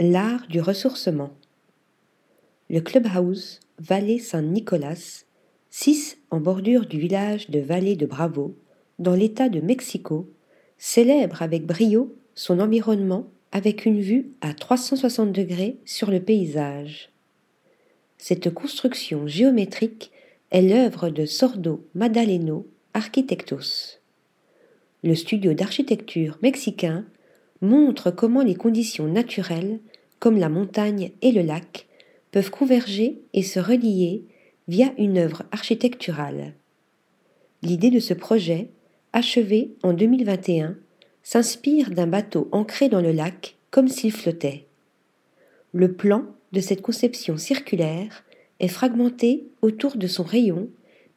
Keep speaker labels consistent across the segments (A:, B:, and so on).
A: L'art du ressourcement. Le clubhouse Vallée Saint-Nicolas, 6 en bordure du village de Vallée de Bravo, dans l'État de Mexico, célèbre avec brio son environnement avec une vue à 360 degrés sur le paysage. Cette construction géométrique est l'œuvre de Sordo Madaleno Arquitectos. Le studio d'architecture mexicain montre comment les conditions naturelles, comme la montagne et le lac, peuvent converger et se relier via une œuvre architecturale. L'idée de ce projet, achevé en 2021, s'inspire d'un bateau ancré dans le lac comme s'il flottait. Le plan de cette conception circulaire est fragmenté autour de son rayon,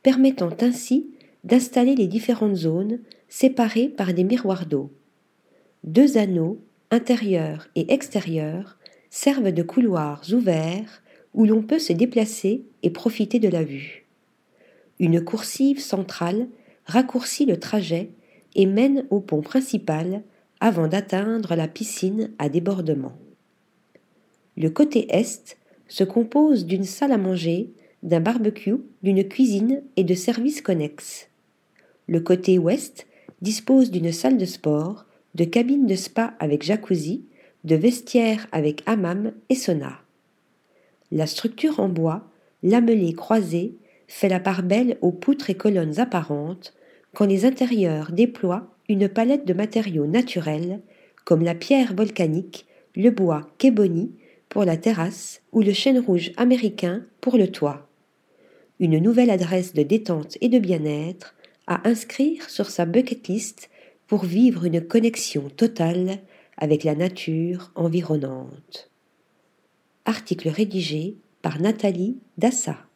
A: permettant ainsi d'installer les différentes zones séparées par des miroirs d'eau. Deux anneaux, intérieurs et extérieurs, servent de couloirs ouverts où l'on peut se déplacer et profiter de la vue. Une coursive centrale raccourcit le trajet et mène au pont principal avant d'atteindre la piscine à débordement. Le côté est se compose d'une salle à manger, d'un barbecue, d'une cuisine et de services connexes. Le côté ouest dispose d'une salle de sport, de cabines de spa avec jacuzzi, de vestiaires avec hammam et sauna. La structure en bois, lamelée croisée, fait la part belle aux poutres et colonnes apparentes, quand les intérieurs déploient une palette de matériaux naturels, comme la pierre volcanique, le bois kéboni pour la terrasse ou le chêne rouge américain pour le toit. Une nouvelle adresse de détente et de bien-être à inscrire sur sa bucket list pour vivre une connexion totale avec la nature environnante. Article rédigé par Nathalie Dassa.